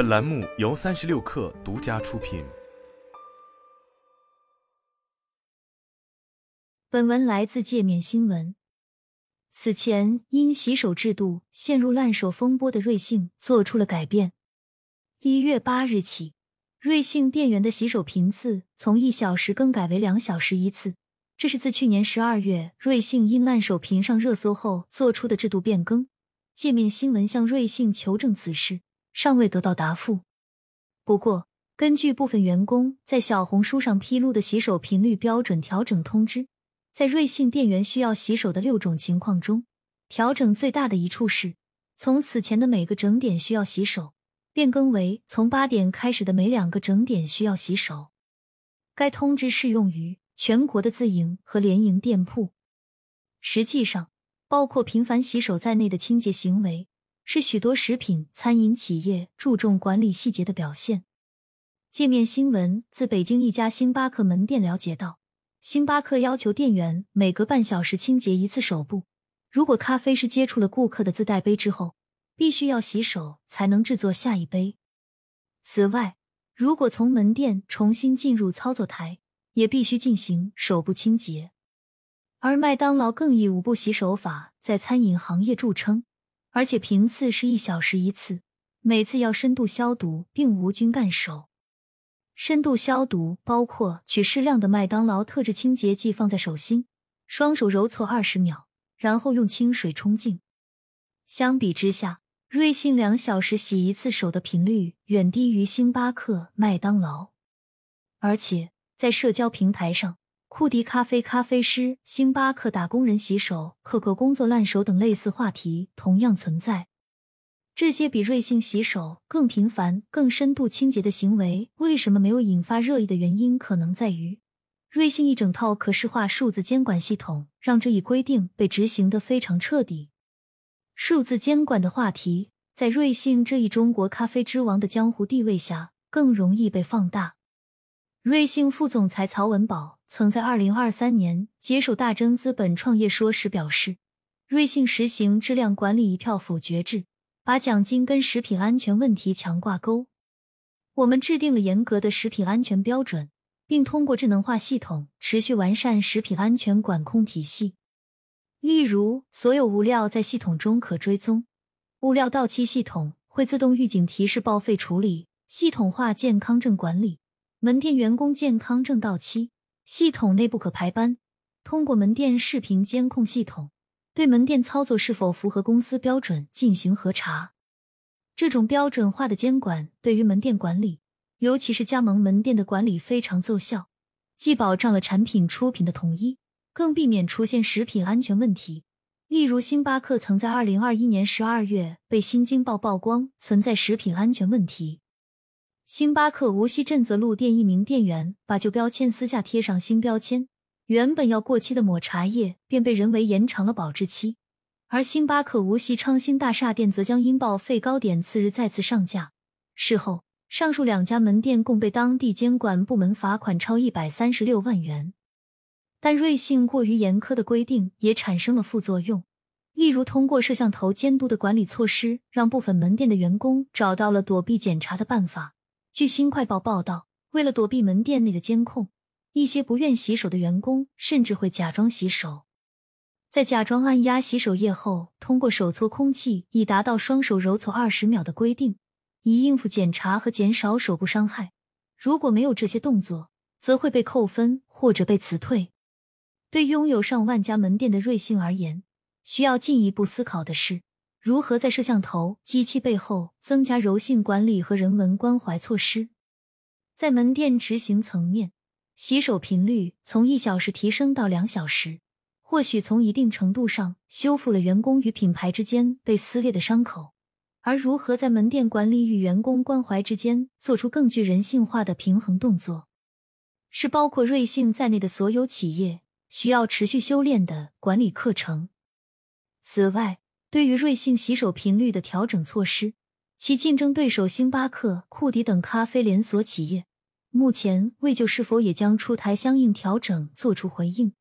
本栏目由三十六氪独家出品。本文来自界面新闻。此前因洗手制度陷入烂手风波的瑞幸做出了改变。一月八日起，瑞幸店员的洗手频次从一小时更改为两小时一次。这是自去年十二月瑞幸因烂手频上热搜后做出的制度变更。界面新闻向瑞幸求证此事，尚未得到答复。不过，根据部分员工在小红书上披露的洗手频率标准调整通知，在瑞幸店员需要洗手的六种情况中，调整最大的一处是从此前的每个整点需要洗手，变更为从八点开始的每两个整点需要洗手。该通知适用于。全国的自营和联营店铺，实际上包括频繁洗手在内的清洁行为，是许多食品餐饮企业注重管理细节的表现。界面新闻自北京一家星巴克门店了解到，星巴克要求店员每隔半小时清洁一次手部，如果咖啡是接触了顾客的自带杯之后，必须要洗手才能制作下一杯。此外，如果从门店重新进入操作台，也必须进行手部清洁，而麦当劳更以五步洗手法在餐饮行业著称，而且频次是一小时一次，每次要深度消毒并无菌干手。深度消毒包括取适量的麦当劳特制清洁剂放在手心，双手揉搓二十秒，然后用清水冲净。相比之下，瑞幸两小时洗一次手的频率远低于星巴克、麦当劳，而且。在社交平台上，库迪咖啡咖啡师、星巴克打工人洗手、克扣工作烂手等类似话题同样存在。这些比瑞幸洗手更频繁、更深度清洁的行为，为什么没有引发热议的原因，可能在于瑞幸一整套可视化数字监管系统，让这一规定被执行的非常彻底。数字监管的话题，在瑞幸这一中国咖啡之王的江湖地位下，更容易被放大。瑞幸副总裁曹文宝曾在二零二三年接受大征资本创业说时表示，瑞幸实行质量管理一票否决制，把奖金跟食品安全问题强挂钩。我们制定了严格的食品安全标准，并通过智能化系统持续完善食品安全管控体系。例如，所有物料在系统中可追踪，物料到期系统会自动预警提示报废处理，系统化健康证管理。门店员工健康证到期，系统内不可排班。通过门店视频监控系统，对门店操作是否符合公司标准进行核查。这种标准化的监管对于门店管理，尤其是加盟门店的管理非常奏效，既保障了产品出品的统一，更避免出现食品安全问题。例如，星巴克曾在二零二一年十二月被新京报曝光存在食品安全问题。星巴克无锡震泽路店一名店员把旧标签撕下贴上新标签，原本要过期的抹茶叶便被人为延长了保质期。而星巴克无锡昌兴大厦店则将因报废糕点次日再次上架。事后，上述两家门店共被当地监管部门罚款超一百三十六万元。但瑞幸过于严苛的规定也产生了副作用，例如通过摄像头监督的管理措施，让部分门店的员工找到了躲避检查的办法。据新快报报道，为了躲避门店内的监控，一些不愿洗手的员工甚至会假装洗手，在假装按压洗手液后，通过手搓空气，以达到双手揉搓二十秒的规定，以应付检查和减少手部伤害。如果没有这些动作，则会被扣分或者被辞退。对拥有上万家门店的瑞幸而言，需要进一步思考的是。如何在摄像头、机器背后增加柔性管理和人文关怀措施？在门店执行层面，洗手频率从一小时提升到两小时，或许从一定程度上修复了员工与品牌之间被撕裂的伤口。而如何在门店管理与员工关怀之间做出更具人性化的平衡动作，是包括瑞幸在内的所有企业需要持续修炼的管理课程。此外，对于瑞幸洗手频率的调整措施，其竞争对手星巴克、库迪等咖啡连锁企业目前未就是否也将出台相应调整作出回应。